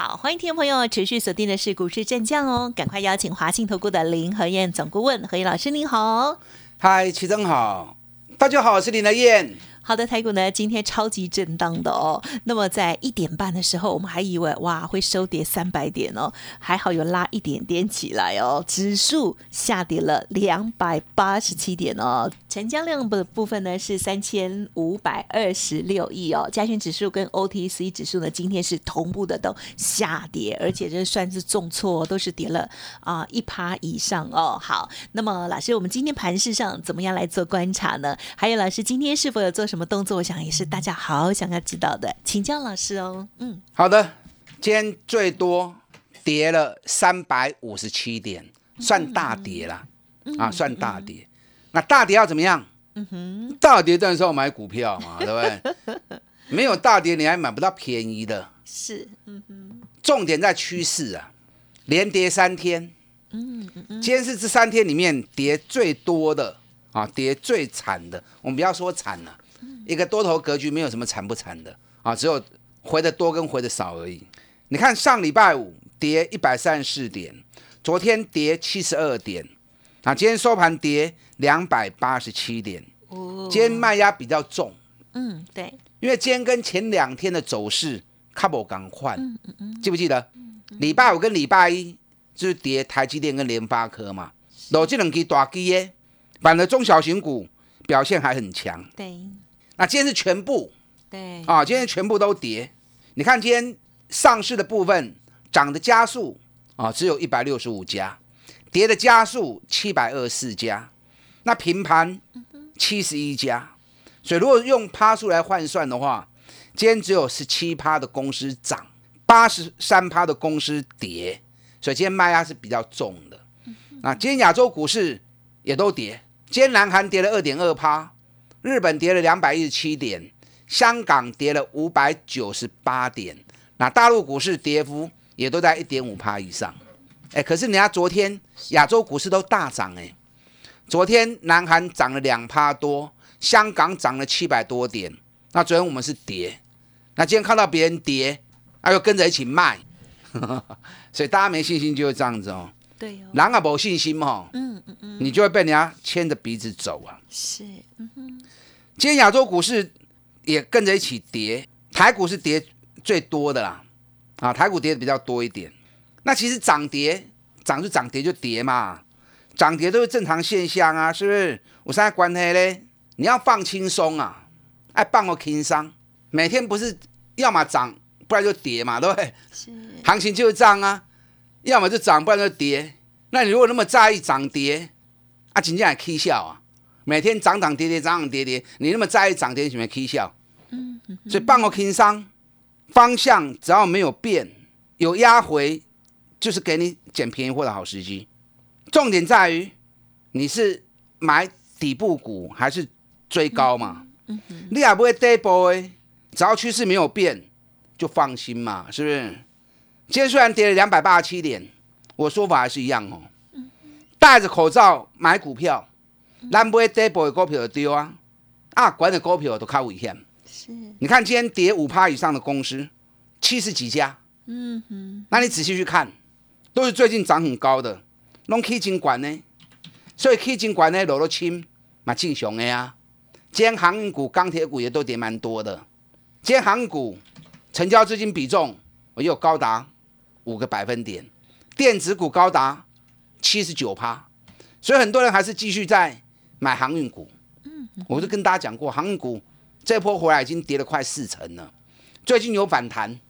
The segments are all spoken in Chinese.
好，欢迎听众朋友持续锁定的是股市战将哦，赶快邀请华信投顾的林和燕总顾问何燕老师，您好。嗨，齐总好，大家好，我是林和燕。好的，台股呢今天超级震荡的哦。那么在一点半的时候，我们还以为哇会收跌三百点哦，还好有拉一点点起来哦。指数下跌了两百八十七点哦，成交量的部分呢是三千五百二十六亿哦。加权指数跟 OTC 指数呢今天是同步的都下跌，而且这算是重挫，都是跌了啊一趴以上哦。好，那么老师，我们今天盘市上怎么样来做观察呢？还有老师今天是否有做什么？什么动作？我想也是大家好想要知道的，请教老师哦。嗯，好的，今天最多跌了三百五十七点，算大跌了啊，算大跌。那大跌要怎么样？嗯哼，大跌的时候买股票嘛，对不对？没有大跌你还买不到便宜的。是，嗯哼。重点在趋势啊，连跌三天。嗯嗯嗯。今天是这三天里面跌最多的啊，跌最惨的。我们不要说惨了。一个多头格局没有什么惨不惨的啊，只有回的多跟回的少而已。你看上礼拜五跌一百三十四点，昨天跌七十二点，啊，今天收盘跌两百八十七点。哦，今天卖压比较重。嗯，对，因为今天跟前两天的走势卡不赶快。嗯嗯嗯，记不记得？礼拜五跟礼拜一就是跌台积电跟联发科嘛，老这两支大基耶，反而中小型股表现还很强。对。那今天是全部，对啊，今天全部都跌。你看今天上市的部分涨的加速啊，只有一百六十五家，跌的加速七百二十四家。那平盘七十一家，所以如果用趴数来换算的话，今天只有十七趴的公司涨，八十三趴的公司跌，所以今天卖压是比较重的。那今天亚洲股市也都跌，今天南韩跌了二点二趴。日本跌了两百一十七点，香港跌了五百九十八点，那大陆股市跌幅也都在一点五趴以上。哎，可是人家昨天亚洲股市都大涨哎，昨天南韩涨了两趴多，香港涨了七百多点，那昨天我们是跌，那今天看到别人跌，那又跟着一起卖，所以大家没信心就会这样子哦。对哦，人啊没信心哦，嗯嗯嗯，你就会被人家牵着鼻子走啊。是，嗯哼。今天亚洲股市也跟着一起跌，台股是跌最多的啦，啊，台股跌的比较多一点。那其实涨跌涨就涨，跌就跌嘛，涨跌都是正常现象啊，是不是？我现在关黑嘞，你要放轻松啊，哎，放个轻松，每天不是要么涨，不然就跌嘛，对不对？是，行情就是这样啊。要么就涨，不然就跌。那你如果那么在意涨跌，啊，真正还起笑啊！每天涨涨跌跌，涨涨跌跌，你那么在意涨跌，什么起笑？嗯，所以半个轻商方向只要没有变，有压回，就是给你捡便宜货的好时机。重点在于你是买底部股还是追高嘛？嗯你也不会跌波诶，只要趋势没有变，就放心嘛，是不是？今天虽然跌了两百八十七点，我说法还是一样哦。戴着口罩买股票，咱不会跌波的股票就丢啊。啊，管的股票都靠危险。是，你看今天跌五趴以上的公司，七十几家。嗯哼。那你仔细去看，都是最近涨很高的，拢基金管呢。所以 K 金管呢，落落轻，嘛正常的呀。今天航运股、钢铁股也都跌蛮多的。今天航运股成交资金比重，也有高达。五个百分点，电子股高达七十九趴，所以很多人还是继续在买航运股。嗯，我就跟大家讲过，航运股这波回来已经跌了快四成了，最近有反弹，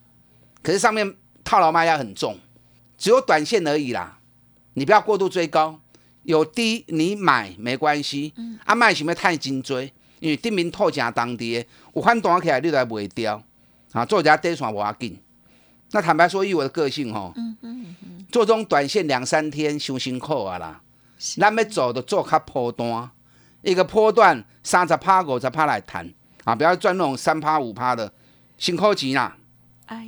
可是上面套牢卖压很重，只有短线而已啦。你不要过度追高，有低你买没关系。嗯，啊卖是不太紧追，因为顶面透价当跌，有反弹起来你都卖掉啊，做一下短线无要紧。那坦白说，以我的个性吼。嗯嗯，做这种短线两三天伤辛苦啊啦，咱要做的做较波段，一个波段三十趴、五十趴来谈啊，不要赚那种三趴、五趴的，辛苦钱啦。哎，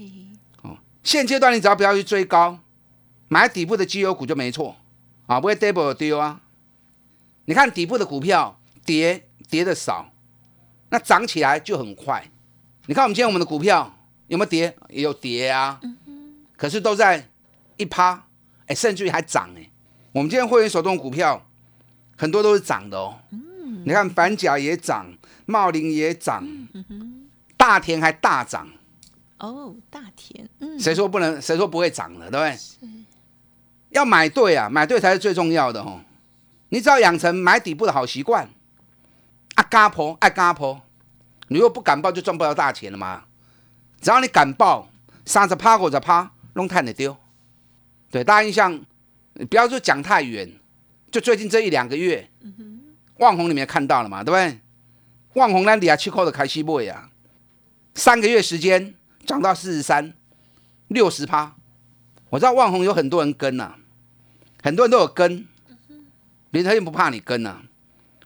现阶段你只要不要去追高，买底部的绩优股就没错啊，不会 double 丢啊。你看底部的股票跌跌的少，那涨起来就很快。你看我们今天我们的股票有没有跌？也有跌啊，可是都在一趴，哎，甚至于还涨哎。我们今天会员手中的股票很多都是涨的哦。你看反甲也涨，茂林也涨，大田还大涨。哦，大田，嗯，谁说不能？谁说不会涨的？对不对？要买对啊，买对才是最重要的哦。你只要养成买底部的好习惯，啊，嘎婆爱嘎婆，你如果不敢报，就赚不到大钱了嘛。只要你敢报，三十趴或者趴，弄太你丢。对，大家印象，不要说讲太远，就最近这一两个月，旺红里面看到了嘛，对不对？旺红那里啊，七扣的开西贝啊，三个月时间。涨到四十三，六十趴。我知道万红有很多人跟呐，很多人都有跟，林德燕不怕你跟呐。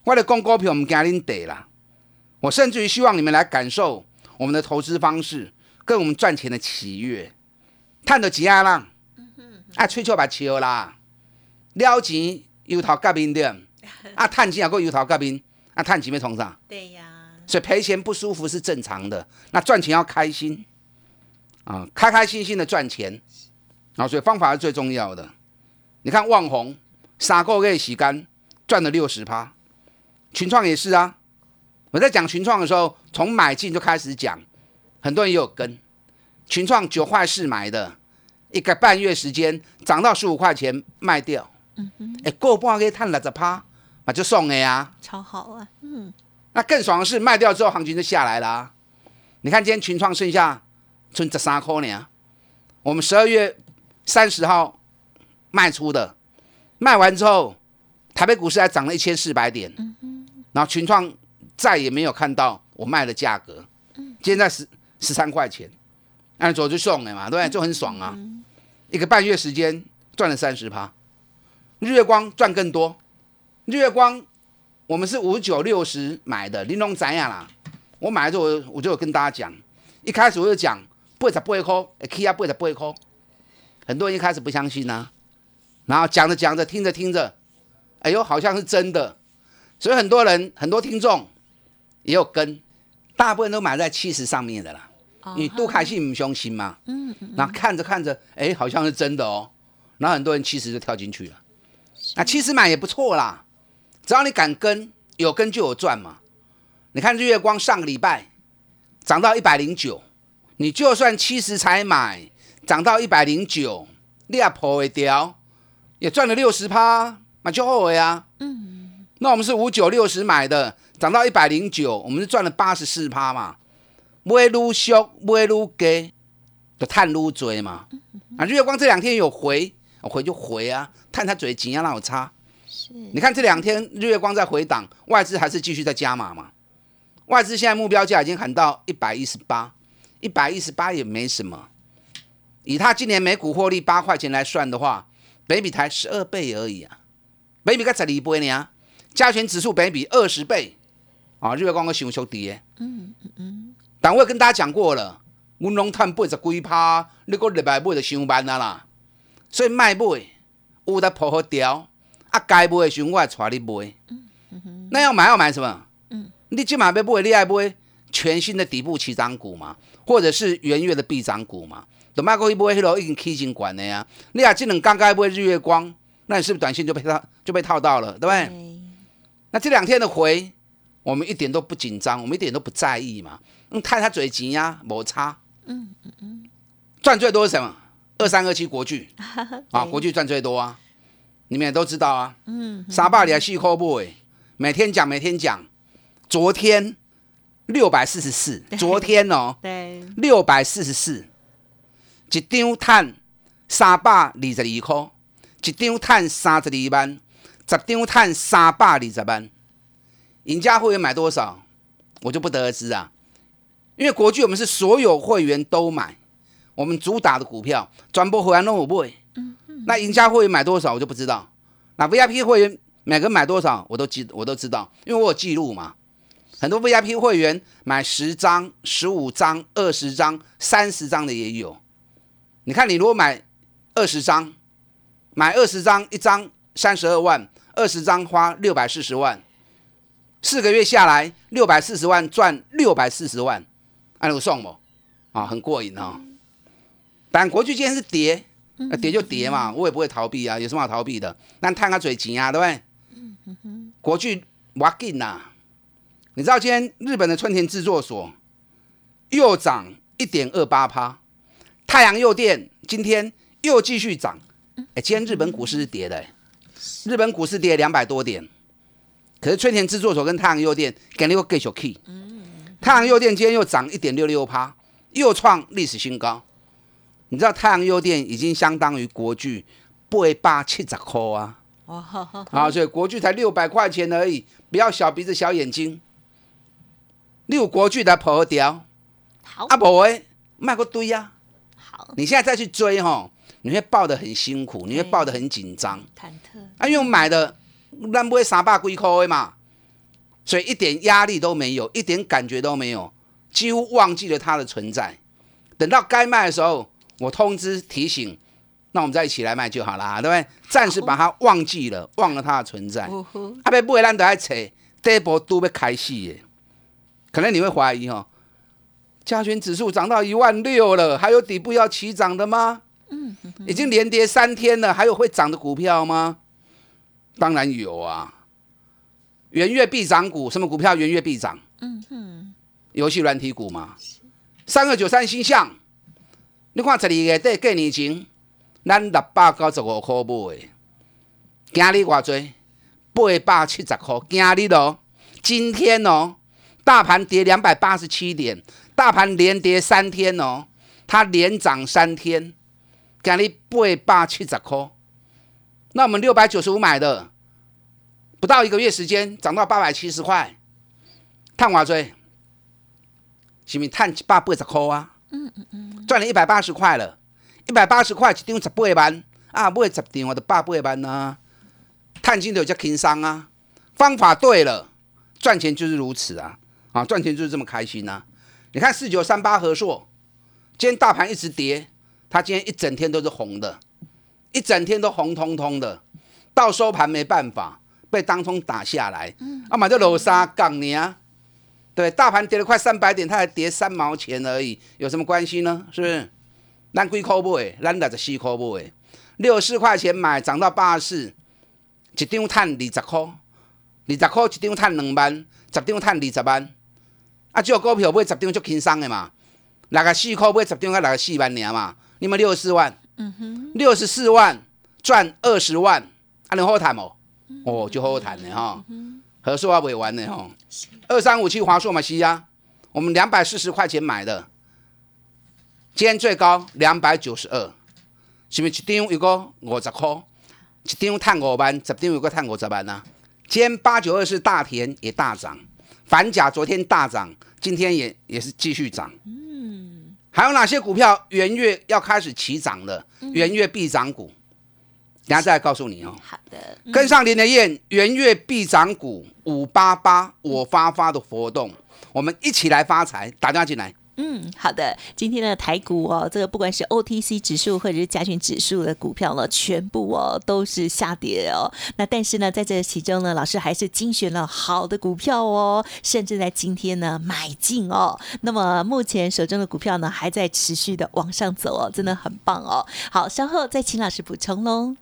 为了公股票，我们给您得啦。我甚至于希望你们来感受我们的投资方式，跟我们赚钱的喜悦。探到几啊啦？啊，吹球把球啦，撩钱油头革面点，啊，探钱也够油头革面，啊，探钱没从啥？对呀。所以赔钱不舒服是正常的，那赚钱要开心。啊，开开心心的赚钱，啊，所以方法是最重要的。你看旺红三个月洗干赚了六十趴，群创也是啊。我在讲群创的时候，从买进就开始讲，很多人也有跟。群创九块四买的，一个半月时间涨到十五块钱卖掉，嗯哼，哎，过半可以赚六十趴，那就送了呀，超好啊，嗯。那更爽的是卖掉之后行情就下来了。啊你看今天群创剩下。存十三块呢，我们十二月三十号卖出的，卖完之后，台北股市还涨了一千四百点，然后群创再也没有看到我卖的价格，现在十十三块钱，按左就送了嘛，对不对？就很爽啊，一个半月时间赚了三十趴，日月光赚更多，日月光我们是五九六十买的，玲珑怎样啦？我买的时候我就有跟大家讲，一开始我就讲。八十八块，哎，K 啊，八十八块，很多人一开始不相信呢，然后讲着讲着，听着听着，哎呦，好像是真的，所以很多人很多听众也有跟，大部分都买在七十上面的啦。你杜凯信不相信嘛？嗯嗯。然后看着看着，哎，好像是真的哦，然后很多人七十就跳进去了。那七十买也不错啦，只要你敢跟，有跟就有赚嘛。你看日月光上个礼拜涨到一百零九。你就算七十才买，涨到一百零九，你也破会掉，也赚了六十趴，那就后悔啊。嗯，那我们是五九六十买的，涨到一百零九，我们是赚了八十四趴嘛。买撸俗，买撸低，就探撸追嘛。啊，日月光这两天有回，回就回啊，探他嘴紧啊，让我差。是，你看这两天日月光在回档，外资还是继续在加码嘛。外资现在目标价已经喊到一百一十八。一百一十八也没什么，以他今年每股获利八块钱来算的话，北比台十二倍而已啊，北比才十二倍呢，加权指数北比二十倍啊，日月光个熊熊跌，嗯嗯嗯，但我也跟大家讲过了，我拢探八十几趴，你个礼拜买就上班啊啦，所以卖买有得破好掉，啊该买的时候我带你买，那要买要买什么？嗯，你今晚要买，你爱买全新的底部起涨股嘛？或者是元月的必涨股嘛，等卖过一波，黑楼已经 K 型管了呀。你俩技能刚刚一波日月光，那你是不是短线就被套就被套到了，对不对？那这两天的回，我们一点都不紧张，我们一点都不在意嘛。嗯，看他嘴急呀，摩擦。嗯嗯嗯。赚最多是什么？二三二七国巨 啊，国巨赚最多啊，你们也都知道啊。嗯。沙巴里还细抠不？每天讲，每天讲。昨天。六百四十四，昨天哦，对，六百四十四，一张碳三百二十二块，一张碳三十二万，十张碳三百二十万。赢家会员买多少，我就不得而知啊。因为国巨我们是所有会员都买，我们主打的股票，转播会员都有买。嗯嗯。那赢家会员买多少，我就不知道。那 VIP 会员每个买多少，我都记，我都知道，因为我有记录嘛。很多 VIP 会员买十张、十五张、二十张、三十张的也有。你看，你如果买二十张，买二十张，一张三十二万，二十张花六百四十万，四个月下来六百四十万赚六百四十万，按我送不？啊，很过瘾哦。但国巨今天是跌，那跌就跌嘛，我也不会逃避啊，有什么好逃避的？那探个嘴钱啊，对不对？国巨挖紧呐。你知道今天日本的春田制作所又涨一点二八趴，太阳诱电今天又继续涨。哎，今天日本股市是跌的，日本股市跌两百多点，可是春田制作所跟太阳诱电给了一个 get key。太阳诱电今天又涨一点六六趴，又创历史新高。你知道太阳诱电已经相当于国巨八八七十块啊！哇，好，所以国巨才六百块钱而已，不要小鼻子小眼睛。六国巨的破掉，好啊，不会卖个堆呀。好，你现在再去追哈，你会抱得很辛苦，你会抱得很紧张，忐忑啊，因为我买的咱不会三百几块嘛，所以一点压力都没有，一点感觉都没有，几乎忘记了它的存在。等到该卖的时候，我通知提醒，那我们再一起来卖就好了，对不对？暂时把它忘记了，忘了它的存在。啊，别不会咱都爱扯，第一波都要开始的。可能你会怀疑哈，加权指数涨到一万六了，还有底部要起涨的吗？嗯，已经连跌三天了，还有会涨的股票吗？当然有啊，元月必涨股，什么股票元月必涨？嗯哼，游戏软体股嘛。三二九三星象，你看十二月底过年前，咱六百九十五块买，今日偌济？八百七十块，今日哦，今天哦。大盘跌两百八十七点，大盘连跌三天哦，它连涨三天，今日八百七十块，那我们六百九十五买的，不到一个月时间涨到八百七十块，探偌追，是咪探一百八十块啊？嗯嗯嗯，赚了一百八十块了，一百八十块一张十八万。啊，买十张我就百八万啊，探金就叫轻松啊，方法对了，赚钱就是如此啊。啊，赚钱就是这么开心呐！你看四九三八和硕，今天大盘一直跌，它今天一整天都是红的，一整天都红彤彤的，到收盘没办法被当冲打下来。嗯，啊，买这楼沙杠你啊，对，大盘跌了快三百点，它还跌三毛钱而已，有什么关系呢？是不是？咱几块买，咱六十四块买，六十四块钱买，涨到八十四，一张赚二十块，二十块一张赚两万，十张赚二十万。啊，只有股票买十张就轻松的嘛，六个四块买十张，才六个四万尔嘛，你们六十四万，嗯哼，六十四万赚二十万，啊，你好谈哦，哦，就好好谈的哈，合数啊未完的哈，二三五七华硕嘛是啊，我们两百四十块钱买的，今天最高两百九十二，是不是一张有个五十块，一张探五万，十张有个探五十万啊？今天八九二是大田也大涨。反甲昨天大涨，今天也也是继续涨。嗯，还有哪些股票元月要开始起涨的？元月必涨股，等下再来告诉你哦。好的，跟上林德燕元月必涨股五八八我发发的活动，我们一起来发财，打电话进来。嗯，好的。今天的台股哦，这个不管是 OTC 指数或者是加权指数的股票呢，全部哦都是下跌哦。那但是呢，在这其中呢，老师还是精选了好的股票哦，甚至在今天呢买进哦。那么目前手中的股票呢，还在持续的往上走哦，真的很棒哦。好，稍后再请老师补充喽。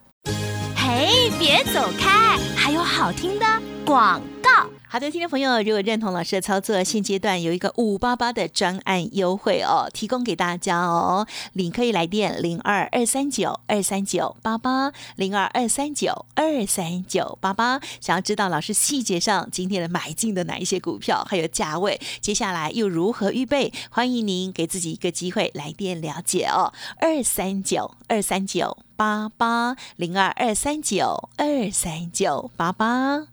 嘿，别走开，还有好听的广告。好的，听众朋友，如果认同老师的操作，现阶段有一个五八八的专案优惠哦，提供给大家哦。你可以来电零二二三九二三九八八零二二三九二三九八八。想要知道老师细节上今天的买进的哪一些股票，还有价位，接下来又如何预备？欢迎您给自己一个机会来电了解哦。二三九二三九八八零二二三九二三九八八。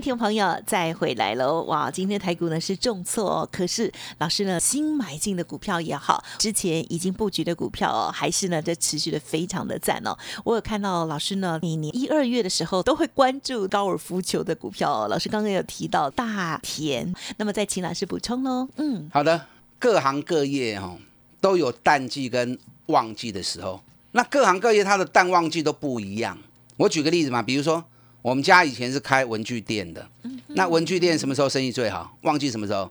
听众朋友再回来喽！哇，今天台股呢是重挫哦，可是老师呢新买进的股票也好，之前已经布局的股票哦，还是呢这持续的非常的赞哦。我有看到老师呢，每年一二月的时候都会关注高尔夫球的股票哦。老师刚刚有提到大田，那么再请老师补充喽。嗯，好的，各行各业哈都有淡季跟旺季的时候，那各行各业它的淡旺季都不一样。我举个例子嘛，比如说。我们家以前是开文具店的，那文具店什么时候生意最好？旺季什么时候？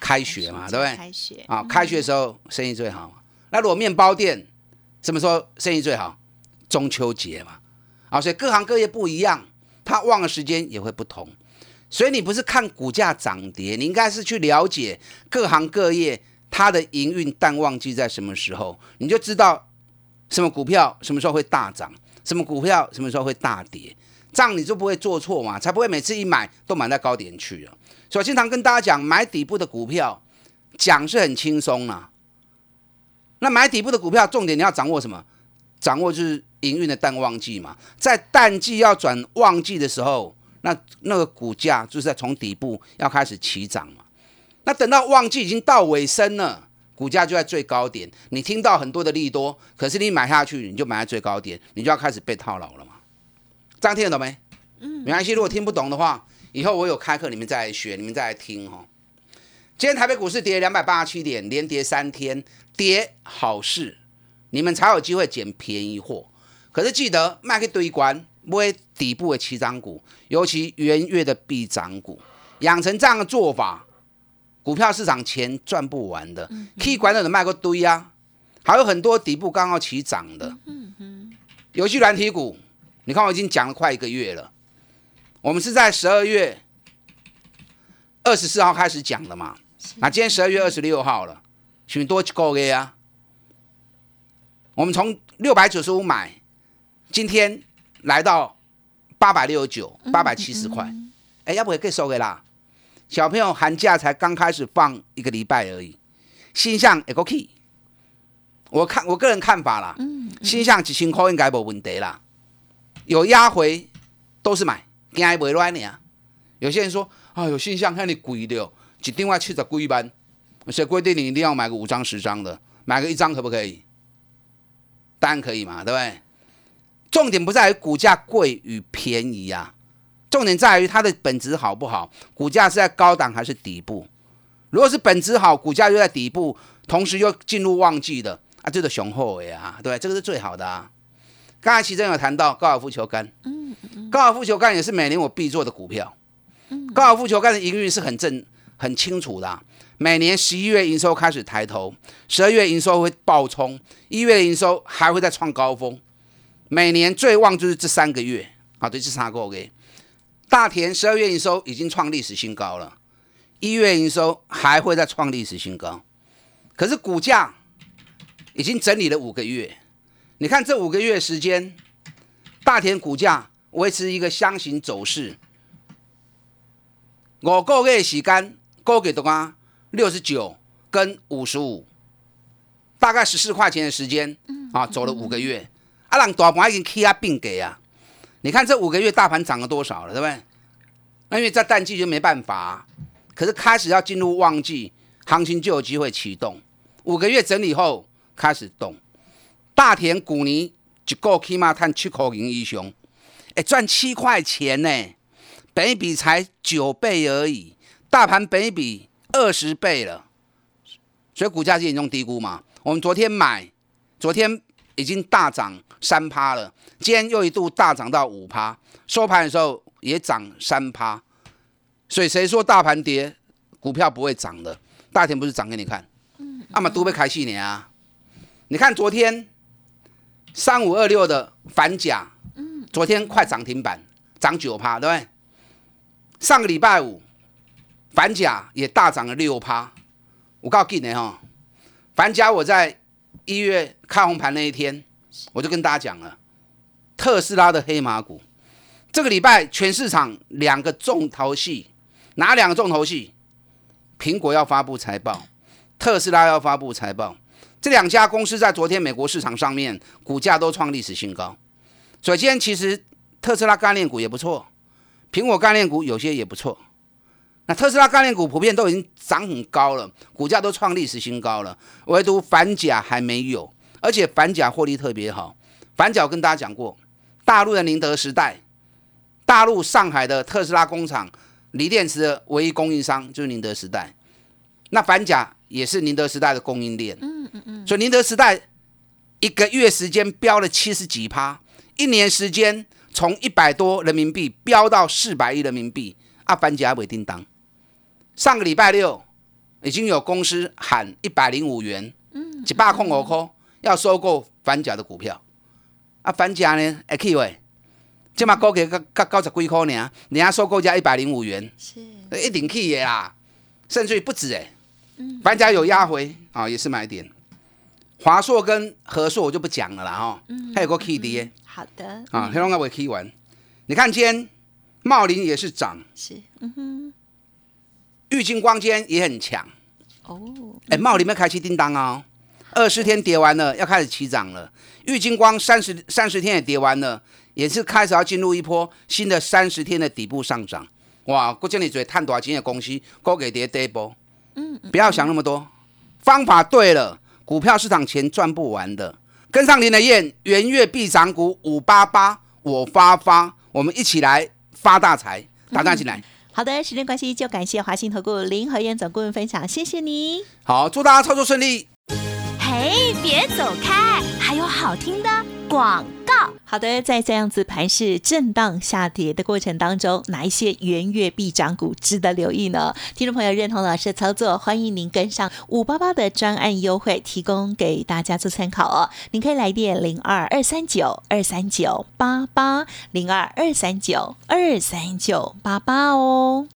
开学嘛，对不对？开学啊，开学的时候生意最好。那如果面包店什么时候生意最好？中秋节嘛，啊，所以各行各业不一样，它旺的时间也会不同。所以你不是看股价涨跌，你应该是去了解各行各业它的营运淡旺季在什么时候，你就知道什么股票什么时候会大涨，什么股票什么时候会大跌。这样你就不会做错嘛，才不会每次一买都买在高点去了。所以经常跟大家讲，买底部的股票讲是很轻松啦。那买底部的股票，重点你要掌握什么？掌握就是营运的淡旺季嘛。在淡季要转旺季的时候，那那个股价就是在从底部要开始起涨嘛。那等到旺季已经到尾声了，股价就在最高点。你听到很多的利多，可是你买下去，你就买在最高点，你就要开始被套牢了嘛。这样听得懂没？嗯，没关系。如果听不懂的话，以后我有开课，你们再来学，你们再来听哈。今天台北股市跌两百八十七点，连跌三天，跌好事，你们才有机会捡便宜货。可是记得卖去堆关，买底部的起涨股，尤其元月的必涨股，养成这样的做法，股票市场钱赚不完的。可以管的人卖个堆啊，还有很多底部刚好起涨的。嗯哼，游戏软体股。你看，我已经讲了快一个月了。我们是在十二月二十四号开始讲的嘛？那今天十二月二十六号了，请多个月啊。我们从六百九十五买，今天来到八百六十九，八百七十块。哎，要不也可以收给啦。小朋友寒假才刚开始放一个礼拜而已，新向也 OK。我看我个人看法啦，新向几千块应该没问题啦。有压回都是买，惊伊袂乱你啊。有些人说啊，有现象看你贵的，一定要七十几万，所以规定你一定要买个五张十张的，买个一张可不可以？当然可以嘛，对不对？重点不在于股价贵与便宜啊，重点在于它的本质好不好，股价是在高档还是底部？如果是本质好，股价又在底部，同时又进入旺季的啊，这个雄厚的啊，对，这个是最好的啊。刚才其中有谈到高尔夫球杆，嗯嗯，高尔夫球杆也是每年我必做的股票，嗯，高尔夫球杆的营运是很正很清楚的，每年十一月营收开始抬头，十二月营收会爆冲，一月营收还会再创高峰，每年最旺就是这三个月啊，对，这三个月，大田十二月营收已经创历史新高了，一月营收还会再创历史新高，可是股价已经整理了五个月。你看这五个月时间，大田股价维持一个箱型走势。五个月时间，高给多啊？六十九跟五十五，大概十四块钱的时间啊，走了五个月。啊，让大盘已经 K 啊并给啊。你看这五个月大盘涨了多少了，对不对？那因为在淡季就没办法，可是开始要进入旺季，行情就有机会启动。五个月整理后开始动。大田股尼一个起码赚七块银以上，哎，赚七块钱呢，本比才九倍而已，大盘本比二十倍了，所以股价是严重低估嘛。我们昨天买，昨天已经大涨三趴了，今天又一度大涨到五趴，收盘的时候也涨三趴，所以谁说大盘跌，股票不会涨的？大田不是涨给你看，嗯，阿玛都被开戏你啊，你看昨天。三五二六的反甲，嗯，昨天快涨停板，涨九趴，对不对？上个礼拜五，反甲也大涨了六趴。我告诉你哈，反甲我在一月开红盘那一天，我就跟大家讲了，特斯拉的黑马股，这个礼拜全市场两个重头戏，哪两个重头戏？苹果要发布财报，特斯拉要发布财报。这两家公司在昨天美国市场上面股价都创历史新高。首先，其实特斯拉概念股也不错，苹果概念股有些也不错。那特斯拉概念股普遍都已经涨很高了，股价都创历史新高了，唯独反甲还没有，而且反甲获利特别好。反甲我跟大家讲过，大陆的宁德时代，大陆上海的特斯拉工厂锂电池的唯一供应商就是宁德时代，那反甲也是宁德时代的供应链。嗯嗯嗯。所以宁德时代一个月时间飙了七十几趴，一年时间从一百多人民币飙到四百亿人民币，啊，反甲未叮当。上个礼拜六已经有公司喊一百零五元，嗯，一百空五块要收购反甲的股票，啊，反甲呢，会去喂，这嘛股价个个九十几块呢，人家收购价一百零五元，是一定去的啦，甚至于不止哎，反甲有压回啊，也是买点。华硕跟和硕我就不讲了啦哈，嗯还有个 K D，好的，啊，黑龙江我 K 完，你看今天茂林也是涨，是，嗯哼。玉金光间也很强哦，哎，茂里面开启叮当哦，二十天跌完了，要开始起涨了。玉金光三十三十天也跌完了，也是开始要进入一波新的三十天的底部上涨。哇，郭经理嘴探多少钱的公司，高给跌跌波。嗯，不要想那么多，方法对了，股票市场钱赚不完的。跟上林的燕，元月必涨股五八八，我发发，我们一起来发大财，打家进来。好的，时间关系就感谢华信投顾林和燕总顾问分享，谢谢你。好，祝大家操作顺利。嘿，别走开，还有好听的广告。好的，在这样子盘势震荡下跌的过程当中，哪一些元月必涨股值得留意呢？听众朋友认同老师的操作，欢迎您跟上五八八的专案优惠，提供给大家做参考哦。您可以来电零二二三九二三九八八零二二三九二三九八八哦。